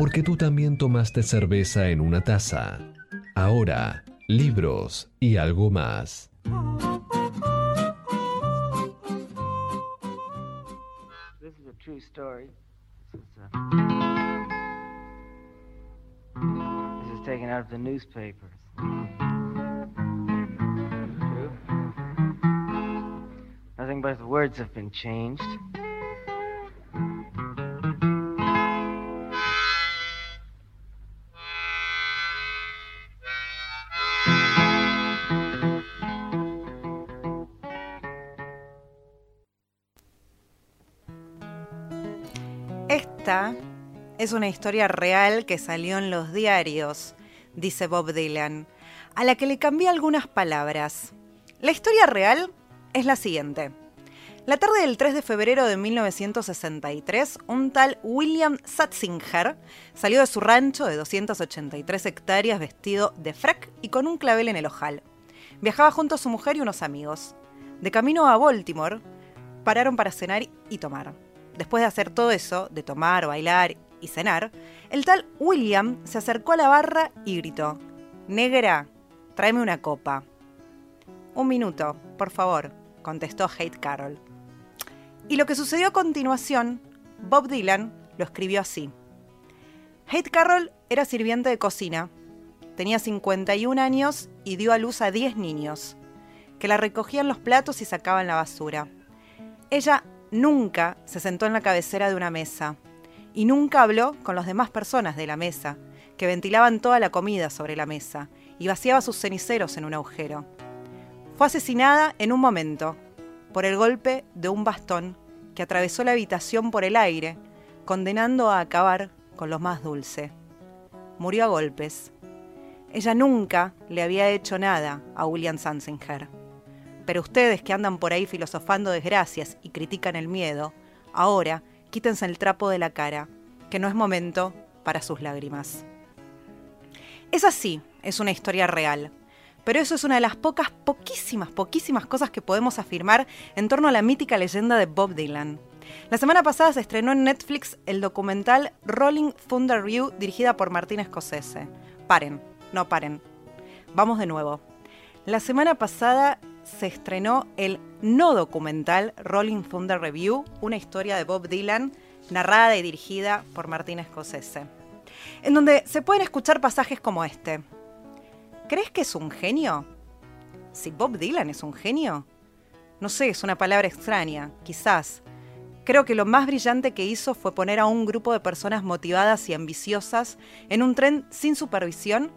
porque tú también tomaste cerveza en una taza. Ahora, libros y algo más. This is a true story. This is, uh, this is taken out of the newspapers. Nothing but the words have been changed. Es una historia real que salió en los diarios, dice Bob Dylan, a la que le cambié algunas palabras. La historia real es la siguiente. La tarde del 3 de febrero de 1963, un tal William Satzinger salió de su rancho de 283 hectáreas vestido de frac y con un clavel en el ojal. Viajaba junto a su mujer y unos amigos. De camino a Baltimore, pararon para cenar y tomar. Después de hacer todo eso, de tomar, bailar y cenar, el tal William se acercó a la barra y gritó, Negra, tráeme una copa. Un minuto, por favor, contestó Hate Carroll. Y lo que sucedió a continuación, Bob Dylan lo escribió así. Hate Carroll era sirviente de cocina. Tenía 51 años y dio a luz a 10 niños, que la recogían los platos y sacaban la basura. Ella nunca se sentó en la cabecera de una mesa y nunca habló con las demás personas de la mesa, que ventilaban toda la comida sobre la mesa y vaciaba sus ceniceros en un agujero. Fue asesinada en un momento por el golpe de un bastón que atravesó la habitación por el aire, condenando a acabar con lo más dulce. Murió a golpes. Ella nunca le había hecho nada a William Sansinger. Pero ustedes que andan por ahí filosofando desgracias y critican el miedo, ahora quítense el trapo de la cara, que no es momento para sus lágrimas. Es así, es una historia real. Pero eso es una de las pocas, poquísimas, poquísimas cosas que podemos afirmar en torno a la mítica leyenda de Bob Dylan. La semana pasada se estrenó en Netflix el documental Rolling Thunder View dirigida por Martín Scorsese. Paren, no paren. Vamos de nuevo. La semana pasada se estrenó el no documental Rolling Thunder Review, una historia de Bob Dylan narrada y dirigida por Martín Scorsese, en donde se pueden escuchar pasajes como este. ¿Crees que es un genio? Si Bob Dylan es un genio. No sé, es una palabra extraña, quizás. Creo que lo más brillante que hizo fue poner a un grupo de personas motivadas y ambiciosas en un tren sin supervisión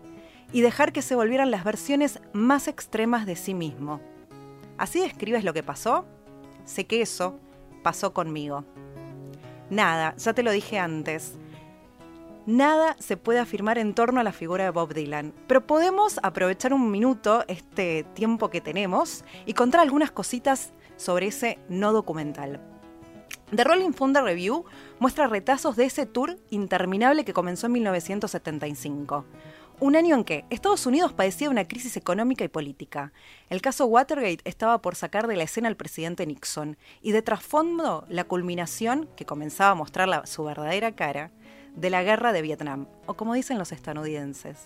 y dejar que se volvieran las versiones más extremas de sí mismo. ¿Así describes lo que pasó? Sé que eso pasó conmigo. Nada, ya te lo dije antes. Nada se puede afirmar en torno a la figura de Bob Dylan, pero podemos aprovechar un minuto, este tiempo que tenemos, y contar algunas cositas sobre ese no documental. The Rolling Thunder Review muestra retazos de ese tour interminable que comenzó en 1975 un año en que Estados Unidos padecía una crisis económica y política. El caso Watergate estaba por sacar de la escena al presidente Nixon y de trasfondo la culminación, que comenzaba a mostrar su verdadera cara, de la guerra de Vietnam, o como dicen los estadounidenses,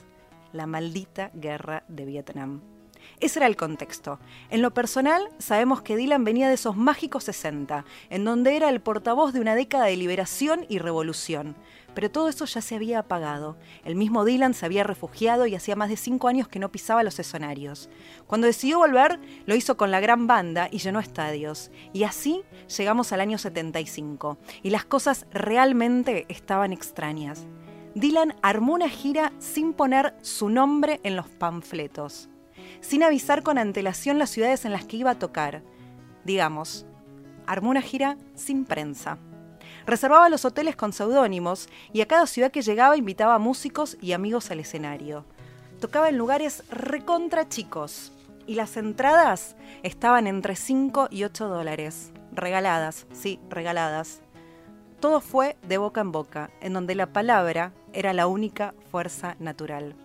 la maldita guerra de Vietnam. Ese era el contexto. En lo personal, sabemos que Dylan venía de esos mágicos 60, en donde era el portavoz de una década de liberación y revolución, pero todo eso ya se había apagado. El mismo Dylan se había refugiado y hacía más de cinco años que no pisaba los escenarios. Cuando decidió volver, lo hizo con la gran banda y llenó estadios. Y así llegamos al año 75, y las cosas realmente estaban extrañas. Dylan armó una gira sin poner su nombre en los panfletos, sin avisar con antelación las ciudades en las que iba a tocar. Digamos, armó una gira sin prensa. Reservaba los hoteles con seudónimos y a cada ciudad que llegaba invitaba músicos y amigos al escenario. Tocaba en lugares recontra chicos y las entradas estaban entre 5 y 8 dólares. Regaladas, sí, regaladas. Todo fue de boca en boca, en donde la palabra era la única fuerza natural.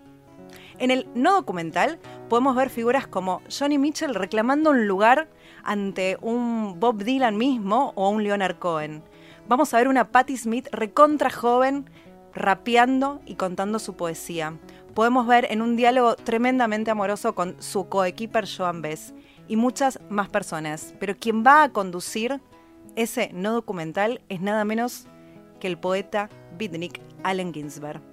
En el no documental podemos ver figuras como Johnny Mitchell reclamando un lugar ante un Bob Dylan mismo o un Leonard Cohen vamos a ver una Patti Smith recontra joven rapeando y contando su poesía. Podemos ver en un diálogo tremendamente amoroso con su coequiper Joan Bess y muchas más personas. Pero quien va a conducir ese no documental es nada menos que el poeta beatnik Allen Ginsberg.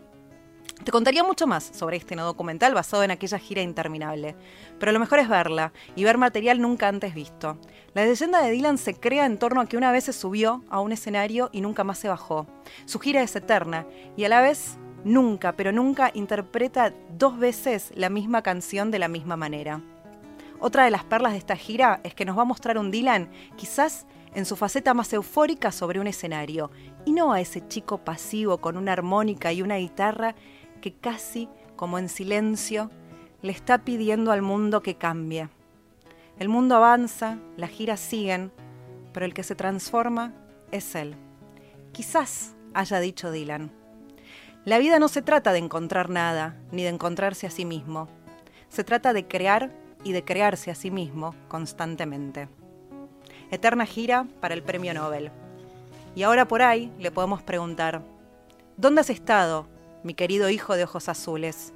Te contaría mucho más sobre este no documental basado en aquella gira interminable, pero lo mejor es verla y ver material nunca antes visto. La leyenda de Dylan se crea en torno a que una vez se subió a un escenario y nunca más se bajó. Su gira es eterna y a la vez nunca, pero nunca interpreta dos veces la misma canción de la misma manera. Otra de las perlas de esta gira es que nos va a mostrar un Dylan quizás en su faceta más eufórica sobre un escenario, y no a ese chico pasivo con una armónica y una guitarra que casi, como en silencio, le está pidiendo al mundo que cambie. El mundo avanza, las giras siguen, pero el que se transforma es él. Quizás haya dicho Dylan. La vida no se trata de encontrar nada, ni de encontrarse a sí mismo. Se trata de crear y de crearse a sí mismo constantemente. Eterna gira para el premio Nobel. Y ahora por ahí le podemos preguntar, ¿dónde has estado mi querido hijo de ojos azules.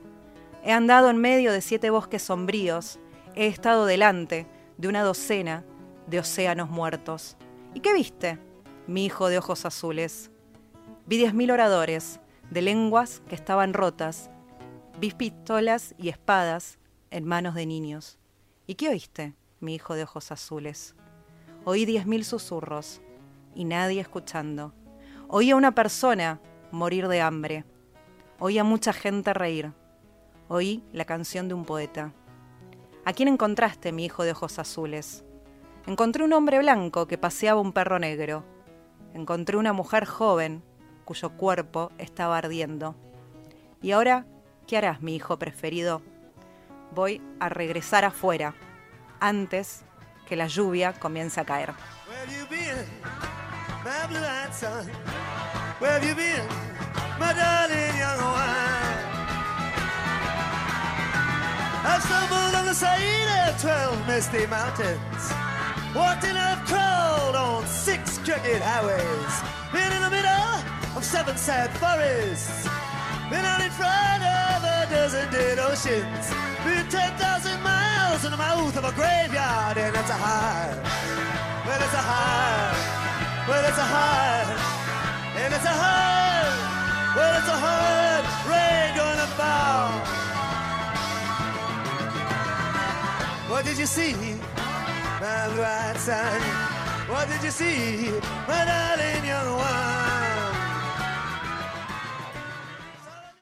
He andado en medio de siete bosques sombríos, he estado delante de una docena de océanos muertos. ¿Y qué viste, mi hijo de ojos azules? Vi diez mil oradores, de lenguas que estaban rotas, vi pistolas y espadas en manos de niños. ¿Y qué oíste, mi hijo de ojos azules? Oí diez mil susurros y nadie escuchando. Oí a una persona morir de hambre Oí a mucha gente reír. Oí la canción de un poeta. ¿A quién encontraste, mi hijo de ojos azules? Encontré un hombre blanco que paseaba un perro negro. Encontré una mujer joven cuyo cuerpo estaba ardiendo. ¿Y ahora qué harás, mi hijo preferido? Voy a regresar afuera, antes que la lluvia comience a caer. Young wine. I stumbled on the side of twelve misty mountains, walked in I've crawled on six crooked highways, been in the middle of seven sad forests, been out in front of a dozen dead oceans, been ten thousand miles in the mouth of a graveyard, and it's a high, well it's a high, well it's a high, and it's a high. Well, it's a hard rain gonna fall. What did you see, my bright son? What did you see, my darling young one?